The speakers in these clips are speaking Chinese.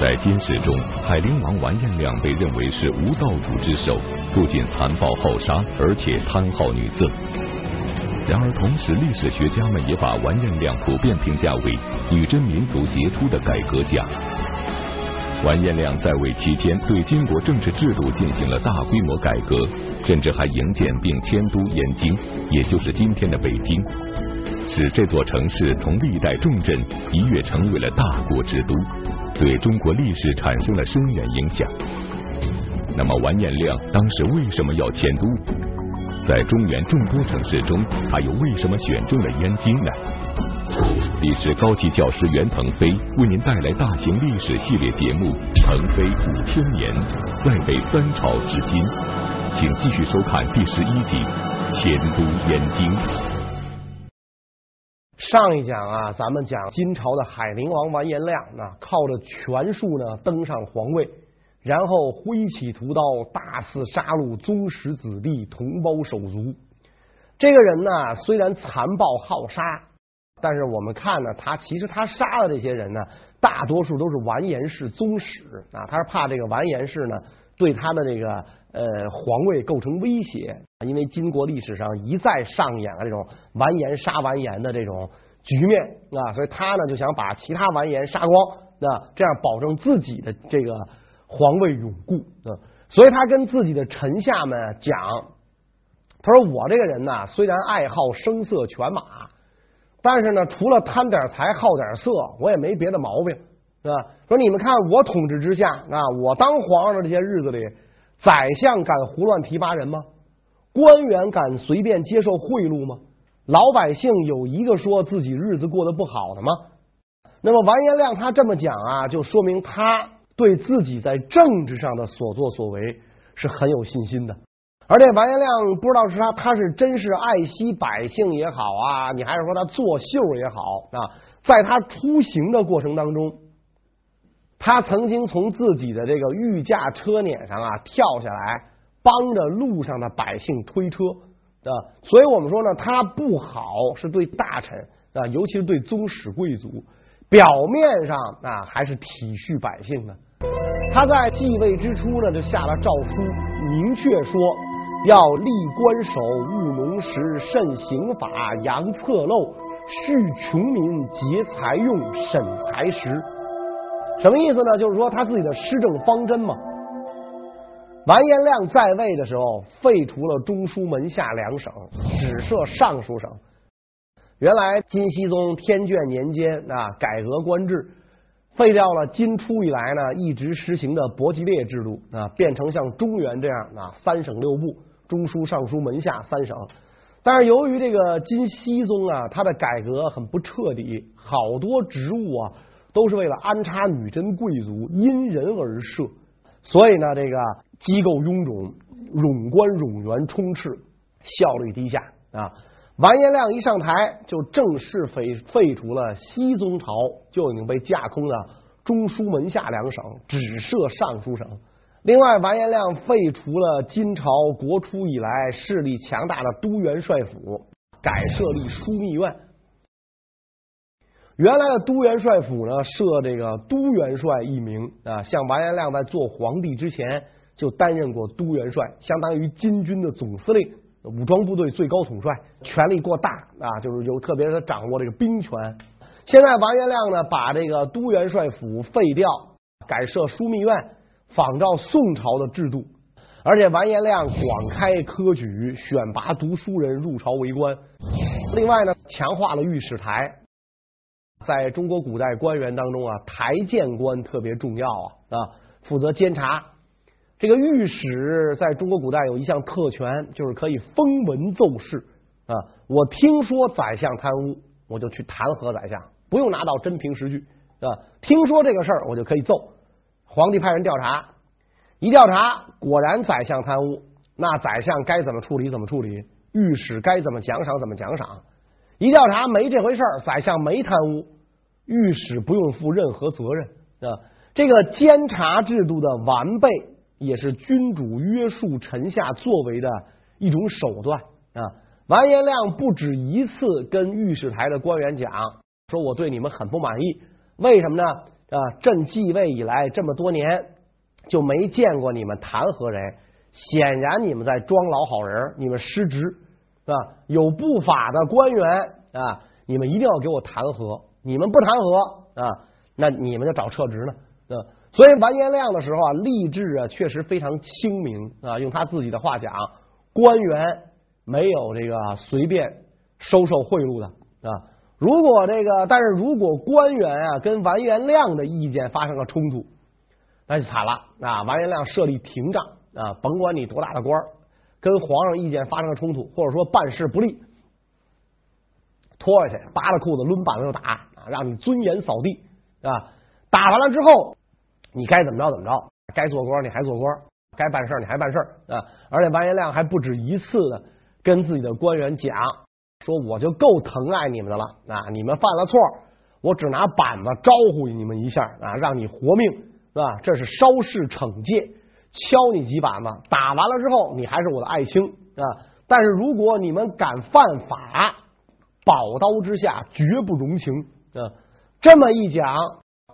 在金史中，海陵王完颜亮被认为是无道主之首，不仅残暴好杀，而且贪好女色。然而，同时历史学家们也把完颜亮普遍评价为女真民族杰出的改革家。完颜亮在位期间，对金国政治制度进行了大规模改革，甚至还营建并迁都燕京，也就是今天的北京。使这座城市从历代重镇一跃成为了大国之都，对中国历史产生了深远影响。那么完颜亮当时为什么要迁都？在中原众多城市中，他又为什么选中了燕京呢？历史高级教师袁腾飞为您带来大型历史系列节目《腾飞五千年》，再北三朝至今，请继续收看第十一集《迁都燕京》。上一讲啊，咱们讲金朝的海陵王完颜亮，那靠着权术呢登上皇位，然后挥起屠刀，大肆杀戮宗室子弟、同胞手足。这个人呢，虽然残暴好杀，但是我们看呢，他其实他杀的这些人呢，大多数都是完颜氏宗室啊，他是怕这个完颜氏呢对他的这个呃皇位构成威胁。因为金国历史上一再上演了这种完颜杀完颜的这种局面啊，所以他呢就想把其他完颜杀光啊，这样保证自己的这个皇位永固啊。所以他跟自己的臣下们讲，他说：“我这个人呢，虽然爱好声色犬马，但是呢，除了贪点财好点色，我也没别的毛病，是吧？说你们看我统治之下啊，我当皇上的这些日子里，宰相敢胡乱提拔人吗？”官员敢随便接受贿赂吗？老百姓有一个说自己日子过得不好的吗？那么完颜亮他这么讲啊，就说明他对自己在政治上的所作所为是很有信心的。而且完颜亮不知道是他他是真是爱惜百姓也好啊，你还是说他作秀也好啊，在他出行的过程当中，他曾经从自己的这个御驾车辇上啊跳下来。帮着路上的百姓推车啊，所以我们说呢，他不好是对大臣啊，尤其是对宗室贵族，表面上啊还是体恤百姓的。他在继位之初呢，就下了诏书，明确说要立官守，务农时，慎刑法，扬侧漏，恤穷民，节财用，审财时。什么意思呢？就是说他自己的施政方针嘛。完颜亮在位的时候，废除了中书门下两省，只设尚书省。原来金熙宗天眷年间啊，改革官制，废掉了金初以来呢一直实行的伯吉列制度啊，变成像中原这样啊三省六部，中书、尚书、门下三省。但是由于这个金熙宗啊，他的改革很不彻底，好多职务啊都是为了安插女真贵族，因人而设，所以呢，这个。机构臃肿，冗官冗员充斥，效率低下啊！完颜亮一上台，就正式废废除了西宗朝就已经被架空的中书门下两省，只设尚书省。另外，完颜亮废除了金朝国初以来势力强大的都元帅府，改设立枢密院。原来的都元帅府呢，设这个都元帅一名啊，像完颜亮在做皇帝之前。就担任过都元帅，相当于金军的总司令，武装部队最高统帅，权力过大啊，就是有特别的掌握这个兵权。现在完颜亮呢，把这个都元帅府废掉，改设枢密院，仿照宋朝的制度。而且完颜亮广开科举，选拔读书人入朝为官。另外呢，强化了御史台。在中国古代官员当中啊，台谏官特别重要啊啊，负责监察。这个御史在中国古代有一项特权，就是可以封文奏事啊。我听说宰相贪污，我就去弹劾宰相，不用拿到真凭实据啊。听说这个事儿，我就可以奏。皇帝派人调查，一调查果然宰相贪污，那宰相该怎么处理怎么处理，御史该怎么奖赏怎么奖赏。一调查没这回事儿，宰相没贪污，御史不用负任何责任啊。这个监察制度的完备。也是君主约束臣下作为的一种手段啊！完颜亮不止一次跟御史台的官员讲，说我对你们很不满意，为什么呢？啊，朕继位以来这么多年就没见过你们弹劾人，显然你们在装老好人，你们失职啊！有不法的官员啊，你们一定要给我弹劾，你们不弹劾啊，那你们就找撤职呢。啊，所以完颜亮的时候啊，吏治啊确实非常清明啊，用他自己的话讲，官员没有这个随便收受贿赂的啊。如果这个，但是如果官员啊跟完颜亮的意见发生了冲突，那就惨了啊！完颜亮设立廷杖啊，甭管你多大的官，跟皇上意见发生了冲突，或者说办事不利，拖下去，扒了裤子抡板子就打啊，让你尊严扫地啊！打完了之后，你该怎么着怎么着，该做官你还做官，该办事你还办事啊！而且完颜亮还不止一次的跟自己的官员讲。说我就够疼爱你们的了啊！你们犯了错，我只拿板子招呼你们一下啊，让你活命是吧？这是稍事惩戒，敲你几板子，打完了之后，你还是我的爱卿啊！但是如果你们敢犯法，宝刀之下绝不容情啊！这么一讲，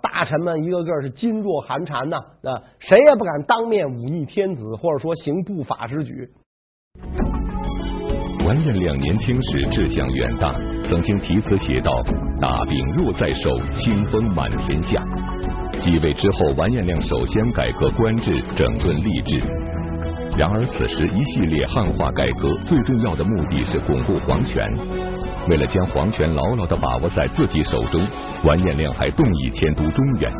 大臣们一个个是噤若寒蝉呐啊！谁也不敢当面忤逆天子，或者说行不法之举。完颜亮年轻时志向远大，曾经题词写道：“大柄若在手，清风满天下。”继位之后，完颜亮首先改革官制，整顿吏治。然而，此时一系列汉化改革最重要的目的是巩固皇权。为了将皇权牢牢地把握在自己手中，完颜亮还动议迁都中原。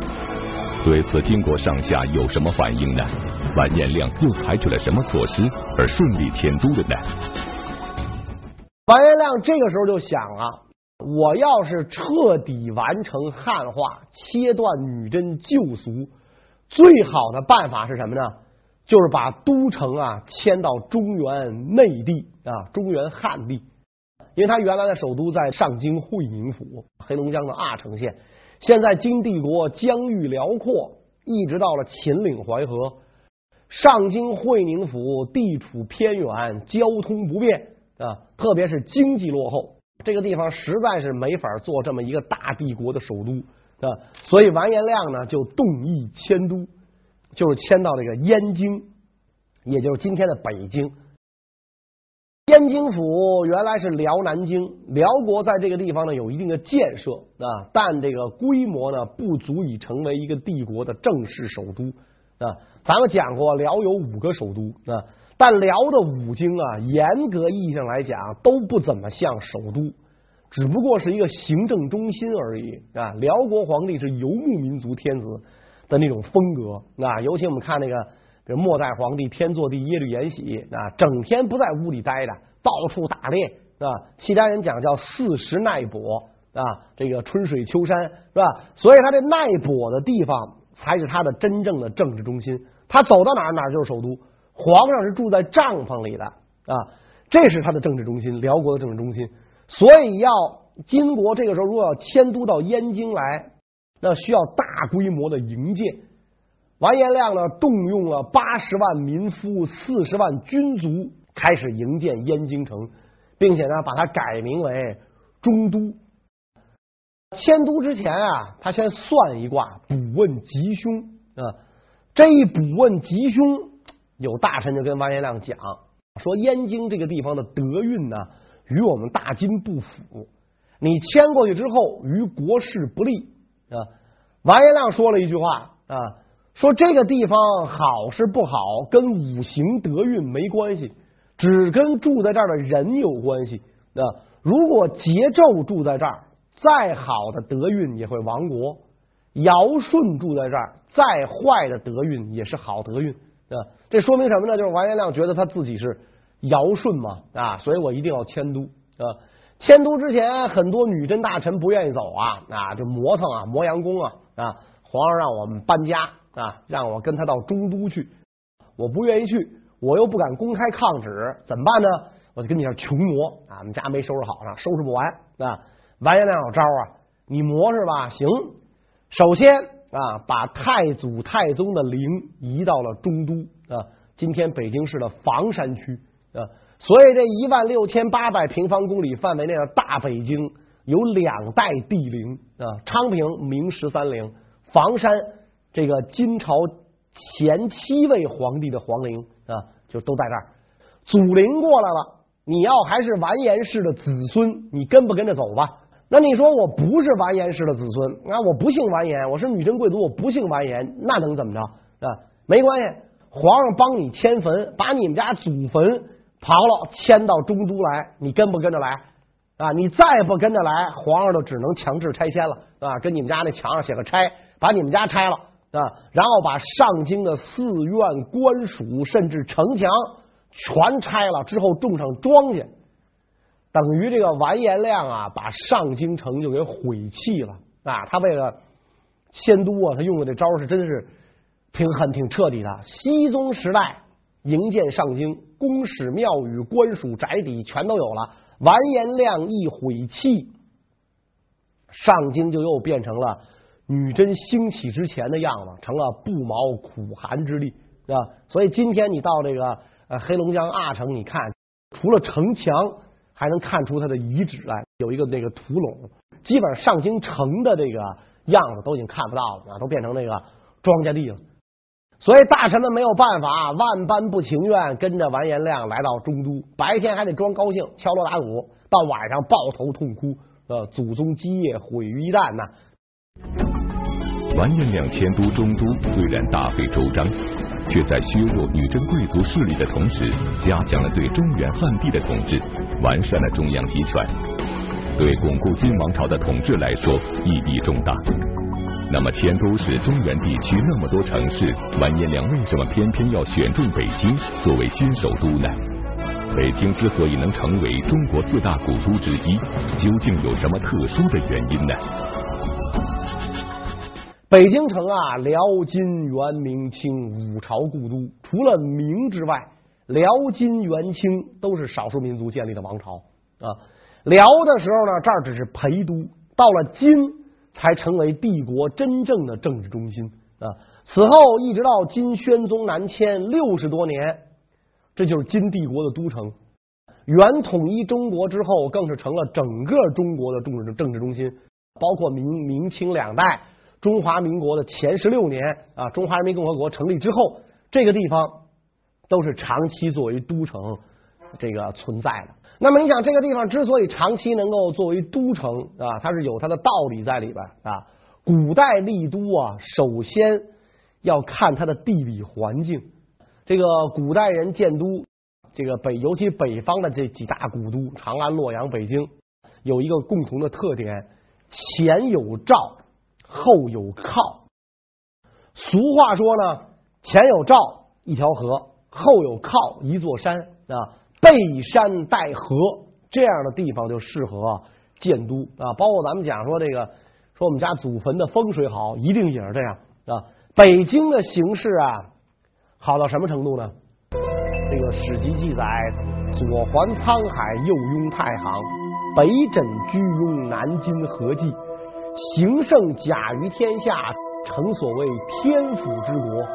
对此，金国上下有什么反应呢？完颜亮又采取了什么措施而顺利迁都的呢？完颜亮这个时候就想啊，我要是彻底完成汉化，切断女真旧俗，最好的办法是什么呢？就是把都城啊迁到中原内地啊，中原汉地。因为他原来的首都在上京会宁府，黑龙江的阿城县。现在金帝国疆域辽阔，一直到了秦岭淮河，上京会宁府地处偏远，交通不便。啊，特别是经济落后，这个地方实在是没法做这么一个大帝国的首都啊，所以完颜亮呢就动议迁都，就是迁到这个燕京，也就是今天的北京。燕京府原来是辽南京，辽国在这个地方呢有一定的建设啊，但这个规模呢不足以成为一个帝国的正式首都啊。咱们讲过，辽有五个首都啊。但辽的五京啊，严格意义上来讲都不怎么像首都，只不过是一个行政中心而已啊。辽国皇帝是游牧民族天子的那种风格啊，尤其我们看那个，比如末代皇帝天祚帝耶律延禧啊，整天不在屋里待着，到处打猎啊。契丹人讲叫四时奈泊啊，这个春水秋山是吧？所以他这奈泊的地方才是他的真正的政治中心，他走到哪儿哪儿就是首都。皇上是住在帐篷里的啊，这是他的政治中心，辽国的政治中心。所以要金国这个时候如果要迁都到燕京来，那需要大规模的营建。完颜亮呢，动用了八十万民夫、四十万军卒，开始营建燕京城，并且呢，把它改名为中都。迁都之前啊，他先算一卦，卜问吉凶啊。这一卜问吉凶。有大臣就跟完颜亮讲说，燕京这个地方的德运呢，与我们大金不符。你迁过去之后，于国事不利啊。完颜亮说了一句话啊，说这个地方好是不好，跟五行德运没关系，只跟住在这儿的人有关系啊。如果桀纣住在这儿，再好的德运也会亡国；尧舜住在这儿，再坏的德运也是好德运。啊，这说明什么呢？就是王延亮觉得他自己是尧舜嘛啊，所以我一定要迁都啊。迁都之前，很多女真大臣不愿意走啊啊，就磨蹭啊，磨洋工啊啊。皇上让我们搬家啊，让我跟他到中都去，我不愿意去，我又不敢公开抗旨，怎么办呢？我就跟你这穷磨啊，我们家没收拾好呢，收拾不完啊。完颜亮有招啊，你磨是吧？行，首先。啊，把太祖太宗的陵移到了中都啊，今天北京市的房山区啊，所以这一万六千八百平方公里范围内的大北京有两代帝陵啊，昌平明十三陵，房山这个金朝前七位皇帝的皇陵啊，就都在这儿。祖陵过来了，你要还是完颜氏的子孙，你跟不跟着走吧？那你说我不是完颜氏的子孙，那我不姓完颜，我是女真贵族，我不姓完颜，那能怎么着啊？没关系，皇上帮你迁坟，把你们家祖坟刨了，迁到中都来，你跟不跟着来？啊，你再不跟着来，皇上就只能强制拆迁了啊！跟你们家那墙上写个拆，把你们家拆了啊，然后把上京的寺院、官署，甚至城墙全拆了之后，种上庄稼，等于这个完颜亮啊，把上京城就给毁弃了啊！他为了迁都啊，他用的这招是真是挺狠、挺彻底的。熹宗时代营建上京，宫室、庙宇、官署、宅邸全都有了。完颜亮一毁弃，上京就又变成了女真兴起之前的样子，成了不毛苦寒之地，对吧？所以今天你到这个呃黑龙江阿城，你看除了城墙，还能看出它的遗址来，有一个那个土垄，基本上上京城的这个样子都已经看不到了啊，都变成那个庄稼地了。所以大臣们没有办法，万般不情愿，跟着完颜亮来到中都。白天还得装高兴，敲锣打鼓；到晚上抱头痛哭。呃，祖宗基业毁于一旦呐！完颜亮迁都中都，虽然大费周章，却在削弱女真贵族势力的同时，加强了对中原汉地的统治，完善了中央集权，对巩固金王朝的统治来说意义重大。那么，迁都是中原地区那么多城市，完颜亮为什么偏偏要选中北京作为新首都呢？北京之所以能成为中国四大古都之一，究竟有什么特殊的原因呢？北京城啊，辽、金、元、明、清五朝故都，除了明之外，辽、金、元、清都是少数民族建立的王朝啊。辽的时候呢，这儿只是陪都，到了金。才成为帝国真正的政治中心啊！此后一直到金宣宗南迁六十多年，这就是金帝国的都城。元统一中国之后，更是成了整个中国的政治政治中心。包括明明清两代，中华民国的前十六年啊，中华人民共和国成立之后，这个地方都是长期作为都城这个存在的。那么你想，这个地方之所以长期能够作为都城啊，它是有它的道理在里边啊。古代立都啊，首先要看它的地理环境。这个古代人建都，这个北尤其北方的这几大古都，长安、洛阳、北京，有一个共同的特点：前有赵，后有靠。俗话说呢，前有赵一条河，后有靠一座山啊。背山带河这样的地方就适合建都啊，包括咱们讲说这个说我们家祖坟的风水好，一定也是这样啊。北京的形势啊，好到什么程度呢？这个史籍记载：左环沧海，右拥太行，北枕居庸，南经河济，形胜甲于天下，成所谓天府之国，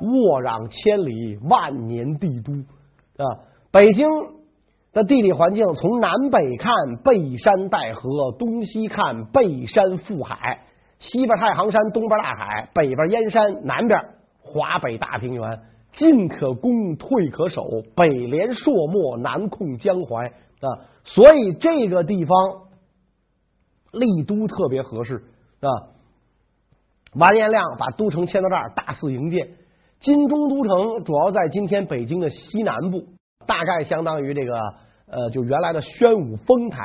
沃壤千里，万年帝都。啊，北京的地理环境从南北看背山带河，东西看背山负海，西边太行山，东边大海，北边燕山，南边华北大平原，进可攻，退可守，北连朔漠，南控江淮啊，所以这个地方立都特别合适啊。完颜亮把都城迁到这儿，大肆营建。金中都城主要在今天北京的西南部，大概相当于这个呃，就原来的宣武丰台。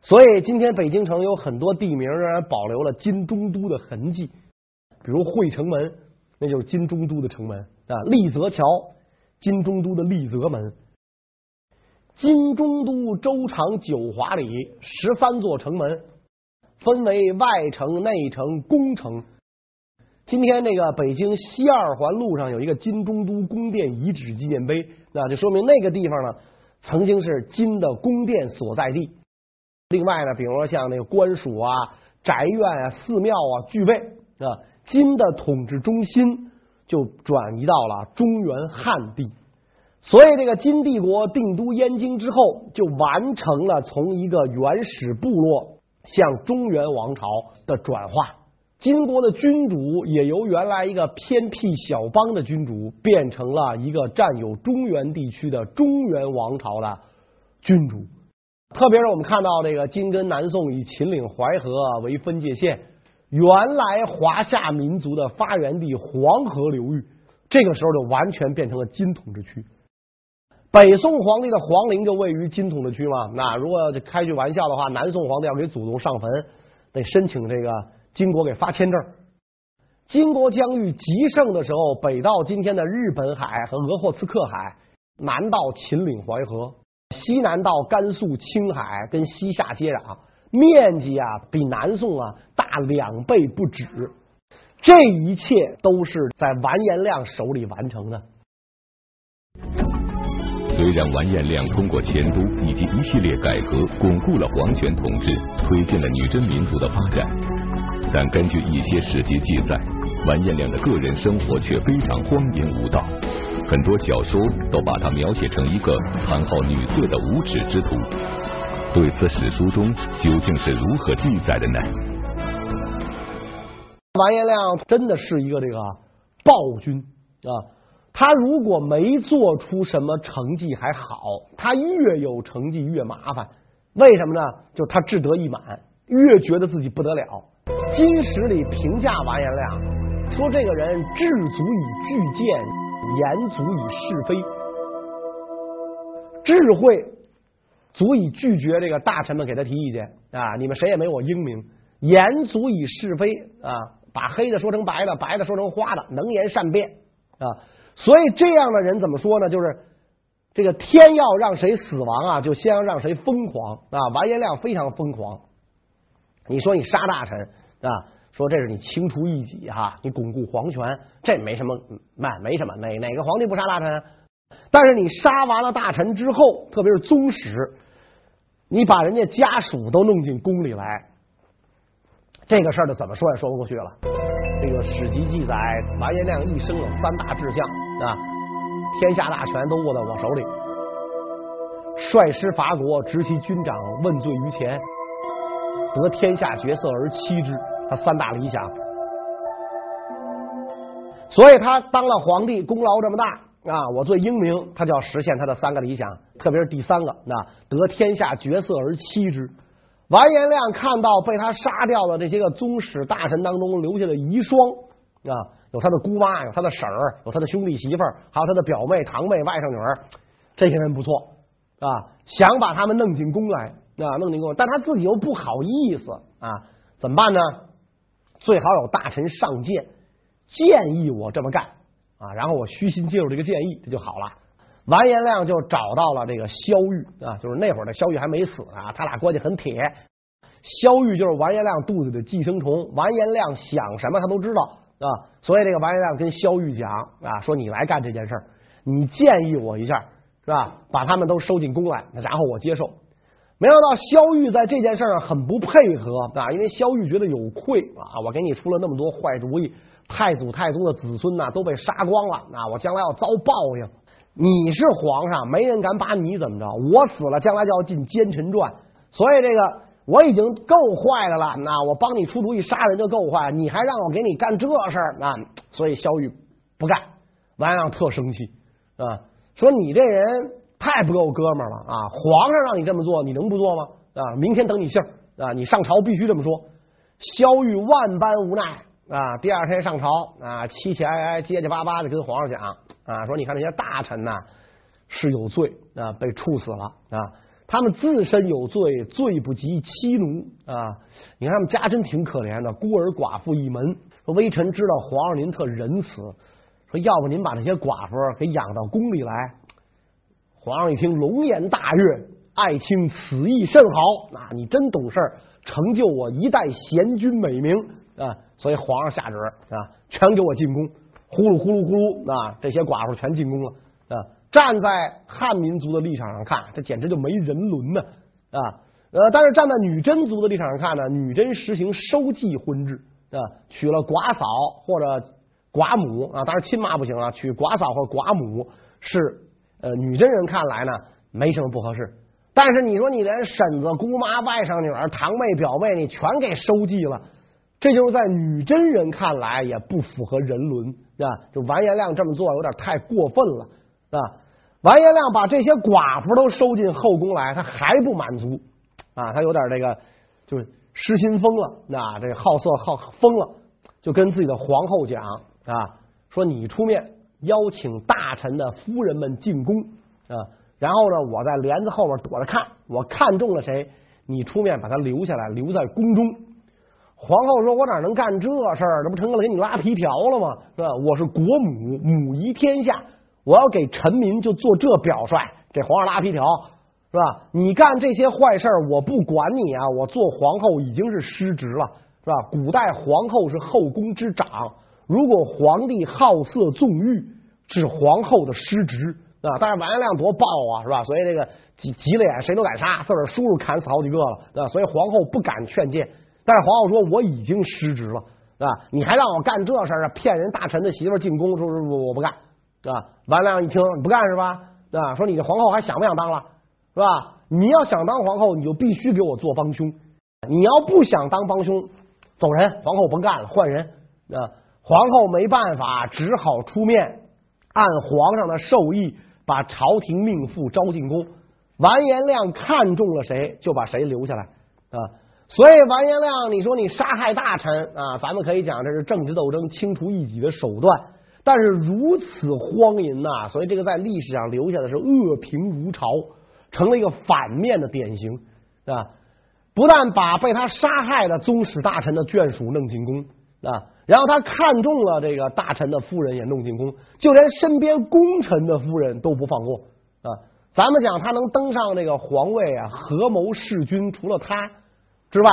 所以今天北京城有很多地名仍然保留了金中都的痕迹，比如惠城门，那就是金中都的城门啊；立泽桥，金中都的立泽门。金中都周长九华里，十三座城门，分为外城、内城、宫城。今天那个北京西二环路上有一个金中都宫殿遗址纪念碑，那就说明那个地方呢曾经是金的宫殿所在地。另外呢，比如说像那个官署啊、宅院啊、寺庙啊具备啊，金的统治中心就转移到了中原汉地。所以这个金帝国定都燕京之后，就完成了从一个原始部落向中原王朝的转化。金国的君主也由原来一个偏僻小邦的君主，变成了一个占有中原地区的中原王朝的君主。特别是我们看到这个金跟南宋以秦岭淮河为分界线，原来华夏民族的发源地黄河流域，这个时候就完全变成了金统治区。北宋皇帝的皇陵就位于金统治区嘛。那如果要开句玩笑的话，南宋皇帝要给祖宗上坟，得申请这个。金国给发签证，金国疆域极盛的时候，北到今天的日本海和鄂霍次克海，南到秦岭淮河，西南到甘肃、青海，跟西夏接壤，面积啊比南宋啊大两倍不止。这一切都是在完颜亮手里完成的。虽然完颜亮通过迁都以及一系列改革，巩固了皇权统治，推进了女真民族的发展。但根据一些史籍记载，完颜亮的个人生活却非常荒淫无道，很多小说都把他描写成一个贪好女色的无耻之徒。对此史书中究竟是如何记载的呢？完颜亮真的是一个这个暴君啊！他如果没做出什么成绩还好，他越有成绩越麻烦。为什么呢？就他志得意满，越觉得自己不得了。金史里评价完颜亮说：“这个人智足以拒谏，言足以是非，智慧足以拒绝这个大臣们给他提意见啊！你们谁也没我英明。言足以是非啊，把黑的说成白的，白的说成花的，能言善辩啊！所以这样的人怎么说呢？就是这个天要让谁死亡啊，就先要让谁疯狂啊！完颜亮非常疯狂。”你说你杀大臣啊？说这是你清除异己哈，你巩固皇权，这没什么，没没什么，哪哪个皇帝不杀大臣？但是你杀完了大臣之后，特别是宗室，你把人家家属都弄进宫里来，这个事儿就怎么说也说不过去了。这个史籍记载，完颜亮一生有三大志向啊，天下大权都握在我手里，率师伐国，执其军长，问罪于前。得天下绝色而妻之，他三大理想，所以他当了皇帝，功劳这么大啊！我最英明，他就要实现他的三个理想，特别是第三个，啊，得天下绝色而妻之。完颜亮看到被他杀掉的这些个宗室大臣当中留下的遗孀啊，有他的姑妈，有他的婶儿，有他的兄弟媳妇儿，还有他的表妹、堂妹、外甥女儿，这些人不错啊，想把他们弄进宫来。啊，弄进宫，但他自己又不好意思啊，怎么办呢？最好有大臣上谏，建议我这么干啊，然后我虚心接受这个建议，这就好了。完颜亮就找到了这个萧玉啊，就是那会儿的萧玉还没死啊，他俩关系很铁。萧玉就是完颜亮肚子里的寄生虫，完颜亮想什么他都知道啊，所以这个完颜亮跟萧玉讲啊，说你来干这件事儿，你建议我一下是吧？把他们都收进宫来，然后我接受。没想到萧玉在这件事上很不配合啊，因为萧玉觉得有愧啊，我给你出了那么多坏主意，太祖太宗的子孙呐都被杀光了，那我将来要遭报应。你是皇上，没人敢把你怎么着，我死了将来就要进奸臣传，所以这个我已经够坏的了，那我帮你出主意杀人就够坏，你还让我给你干这事儿啊？所以萧玉不干，完颜亮特生气啊，说你这人。太不够哥们儿了啊！皇上让你这么做，你能不做吗？啊，明天等你信儿啊！你上朝必须这么说。萧玉万般无奈啊，第二天上朝啊，凄凄哀哀、结结巴巴的跟皇上讲啊，说你看那些大臣呐是有罪啊，被处死了啊，他们自身有罪，罪不及妻奴啊。你看他们家真挺可怜的，孤儿寡妇一门。说微臣知道皇上您特仁慈，说要不您把这些寡妇给养到宫里来。皇上一听，龙颜大悦，爱卿此意甚好。那、啊、你真懂事儿，成就我一代贤君美名啊！所以皇上下旨啊，全给我进宫，呼噜呼噜呼噜啊！这些寡妇全进宫了啊！站在汉民族的立场上看，这简直就没人伦呢啊！呃，但是站在女真族的立场上看呢，女真实行收继婚制啊，娶了寡嫂或者寡母啊，当然亲妈不行啊，娶寡嫂或寡母是。呃，女真人看来呢，没什么不合适。但是你说你连婶子、姑妈、外甥女儿、堂妹、表妹，你全给收继了，这就是在女真人看来也不符合人伦啊！就完颜亮这么做有点太过分了啊！完颜亮把这些寡妇都收进后宫来，他还不满足啊！他有点这个就是失心疯了，那这好色好疯了，就跟自己的皇后讲啊，说你出面邀请大臣的夫人们进宫啊，然后呢，我在帘子后面躲着看，我看中了谁，你出面把他留下来，留在宫中。皇后说：“我哪能干这事儿？这不成了给你拉皮条了吗？是吧？我是国母，母仪天下，我要给臣民就做这表率，给皇上拉皮条，是吧？你干这些坏事儿，我不管你啊！我做皇后已经是失职了，是吧？古代皇后是后宫之长，如果皇帝好色纵欲，这是皇后的失职啊！但是完颜亮多暴啊，是吧？所以这个急急了眼，谁都敢杀，自个儿叔叔砍死好几个了，啊！所以皇后不敢劝谏。”但是皇后说：“我已经失职了，啊，你还让我干这事儿啊？骗人大臣的媳妇进宫，说是我我不干，啊。完颜亮一听你不干是吧？啊，说你的皇后还想不想当了，是吧？你要想当皇后，你就必须给我做帮凶。你要不想当帮凶，走人，皇后不干了，换人。啊，皇后没办法，只好出面按皇上的授意，把朝廷命妇招进宫。完颜亮看中了谁，就把谁留下来，啊。”所以完颜亮，你说你杀害大臣啊，咱们可以讲这是政治斗争、清除异己的手段，但是如此荒淫呐，所以这个在历史上留下的是恶评如潮，成了一个反面的典型啊！不但把被他杀害的宗室大臣的眷属弄进宫啊，然后他看中了这个大臣的夫人也弄进宫，就连身边功臣的夫人都不放过啊！咱们讲他能登上这个皇位啊，合谋弑君，除了他。之外，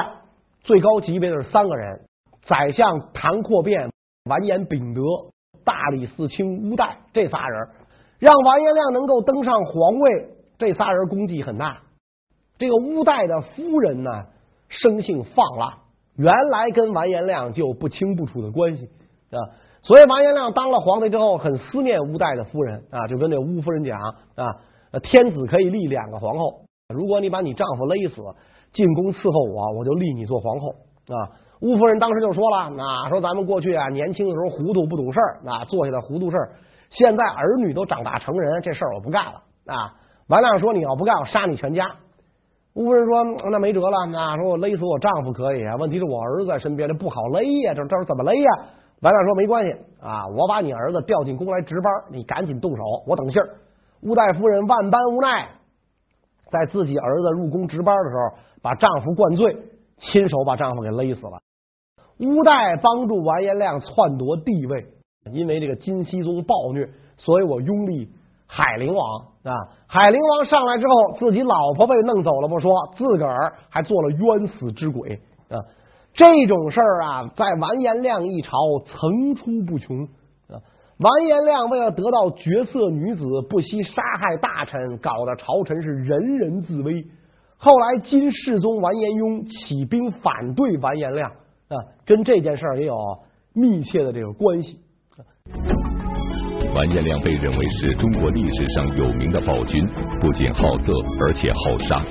最高级别的是三个人：宰相谭阔变、完颜秉德、大理寺卿乌代。这仨人让完颜亮能够登上皇位，这仨人功绩很大。这个乌代的夫人呢，生性放浪，原来跟完颜亮就不清不楚的关系啊。所以完颜亮当了皇帝之后，很思念乌代的夫人啊，就跟那乌夫人讲啊，天子可以立两个皇后，如果你把你丈夫勒死。进宫伺候我，我就立你做皇后啊！乌夫人当时就说了：“啊，说咱们过去啊，年轻的时候糊涂不懂事儿，啊，做下的糊涂事儿。现在儿女都长大成人，这事儿我不干了啊！”完亮说：“你要不干，我杀你全家。”乌夫人说：“那没辙了，那说我勒死我丈夫可以啊，问题是我儿子在身边，这不好勒呀，这这怎么勒呀？”完亮说：“没关系啊，我把你儿子调进宫来值班，你赶紧动手，我等信儿。”乌代夫人万般无奈。在自己儿子入宫值班的时候，把丈夫灌醉，亲手把丈夫给勒死了。乌代帮助完颜亮篡夺帝位，因为这个金熙宗暴虐，所以我拥立海陵王啊。海陵王上来之后，自己老婆被弄走了不说，自个儿还做了冤死之鬼啊。这种事儿啊，在完颜亮一朝层出不穷啊。完颜亮为了得到绝色女子，不惜杀害大臣，搞得朝臣是人人自危。后来金世宗完颜雍起兵反对完颜亮啊，跟这件事儿也有密切的这个关系。完颜亮被认为是中国历史上有名的暴君，不仅好色，而且好杀。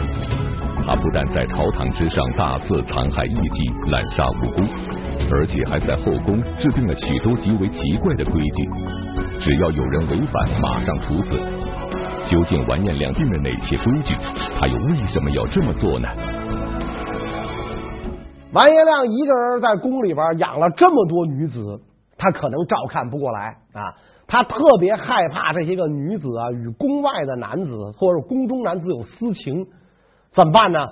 他不但在朝堂之上大肆残害异己，滥杀无辜。而且还在后宫制定了许多极为奇怪的规矩，只要有人违反，马上处死。究竟完颜亮定了哪些规矩？他又为什么要这么做呢？完颜亮一个人在宫里边养了这么多女子，他可能照看不过来啊！他特别害怕这些个女子啊与宫外的男子或者宫中男子有私情，怎么办呢？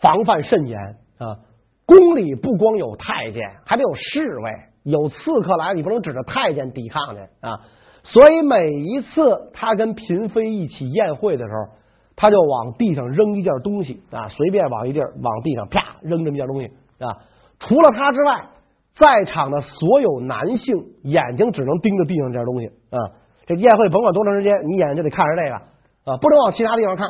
防范甚严啊！宫里不光有太监，还得有侍卫，有刺客来，你不能指着太监抵抗去啊！所以每一次他跟嫔妃一起宴会的时候，他就往地上扔一件东西啊，随便往一地儿往地上啪扔这么一件东西啊。除了他之外，在场的所有男性眼睛只能盯着地上这件东西啊。这宴会甭管多长时间，你眼睛就得看着这个啊，不能往其他地方看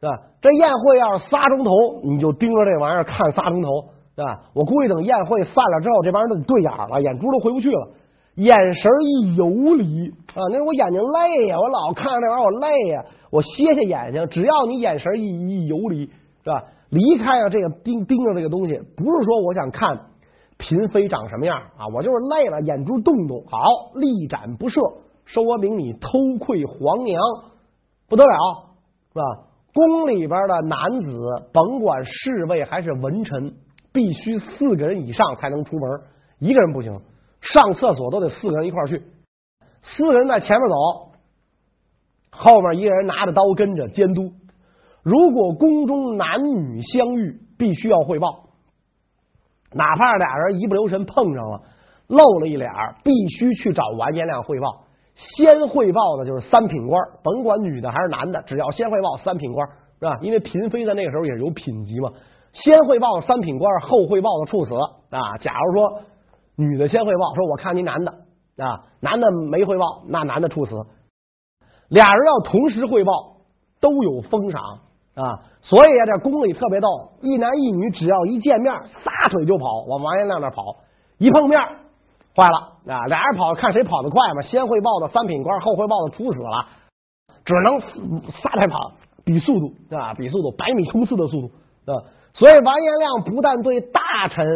是吧。这宴会要是仨钟头，你就盯着这玩意儿看仨钟头。是吧！我估计等宴会散了之后，这帮人都得对眼了，眼珠都回不去了。眼神一游离啊，那我眼睛累呀，我老看着那玩意儿我累呀，我歇歇眼睛。只要你眼神一一游离，是吧？离开了这个盯盯着这个东西，不是说我想看嫔妃长什么样啊？我就是累了，眼珠动动，好，立斩不赦，说明你偷窥皇娘，不得了，是吧？宫里边的男子，甭管侍卫还是文臣，必须四个人以上才能出门，一个人不行。上厕所都得四个人一块去，四个人在前面走，后面一个人拿着刀跟着监督。如果宫中男女相遇，必须要汇报。哪怕俩人一不留神碰上了，露了一脸，必须去找完颜亮汇报。先汇报的就是三品官，甭管女的还是男的，只要先汇报三品官，是吧？因为嫔妃在那个时候也是有品级嘛。先汇报三品官，后汇报的处死啊。假如说女的先汇报，说我看你男的啊，男的没汇报，那男的处死。俩人要同时汇报，都有封赏。啊，所以啊，这宫里特别逗，一男一女只要一见面，撒腿就跑，往完颜亮那跑，一碰面，坏了啊！俩人跑，看谁跑得快嘛。先汇报的三品官，后汇报的处死了，只能撒腿跑，比速度啊，比速度，百米冲刺的速度啊。所以完颜亮不但对大臣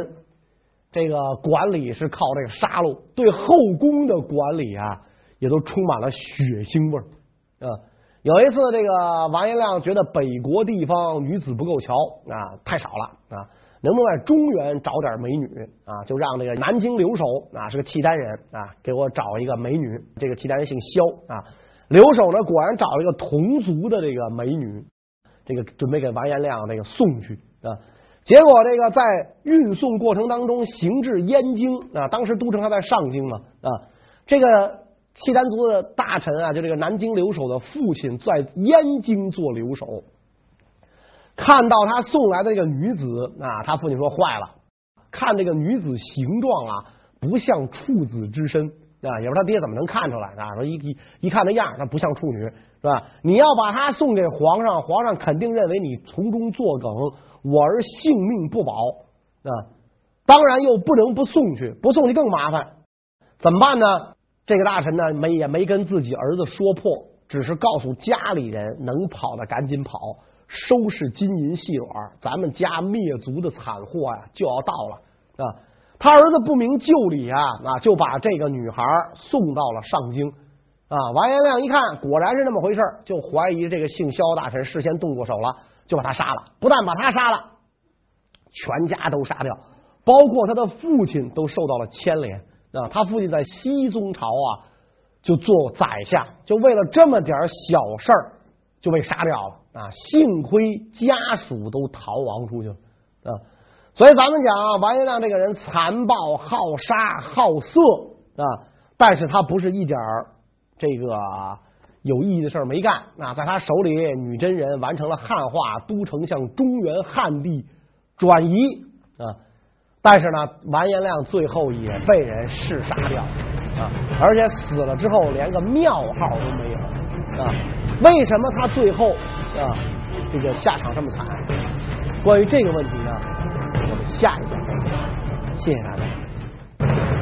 这个管理是靠这个杀戮，对后宫的管理啊，也都充满了血腥味儿啊。有一次，这个王延亮觉得北国地方女子不够瞧啊，太少了啊，能不能在中原找点美女啊？就让这个南京留守啊，是个契丹人啊，给我找一个美女。这个契丹人姓萧啊，留守呢，果然找了一个同族的这个美女，这个准备给王延亮这个送去啊。结果这个在运送过程当中，行至燕京啊，当时都城还在上京嘛啊，这个。契丹族的大臣啊，就这个南京留守的父亲，在燕京做留守，看到他送来的这个女子啊，他父亲说坏了，看这个女子形状啊，不像处子之身啊，也不知道他爹怎么能看出来啊？说一一一看那样，他不像处女是吧？你要把他送给皇上，皇上肯定认为你从中作梗，我儿性命不保啊！当然又不能不送去，不送去更麻烦，怎么办呢？这个大臣呢，没也没跟自己儿子说破，只是告诉家里人，能跑的赶紧跑，收拾金银细软，咱们家灭族的惨祸呀就要到了啊！他儿子不明就里啊，啊就把这个女孩送到了上京啊。完颜亮一看，果然是那么回事，就怀疑这个姓萧大臣事先动过手了，就把他杀了。不但把他杀了，全家都杀掉，包括他的父亲都受到了牵连。啊，他父亲在西宗朝啊，就做宰相，就为了这么点小事儿就被杀掉了啊！幸亏家属都逃亡出去了啊！所以咱们讲啊完颜亮这个人残暴好杀好色啊，但是他不是一点这个有意义的事儿没干啊，在他手里，女真人完成了汉化，都城向中原汉地转移。但是呢，完颜亮最后也被人弑杀掉啊！而且死了之后连个庙号都没有啊！为什么他最后啊这个下场这么惨？关于这个问题呢，我们下一讲再讲。谢谢大家。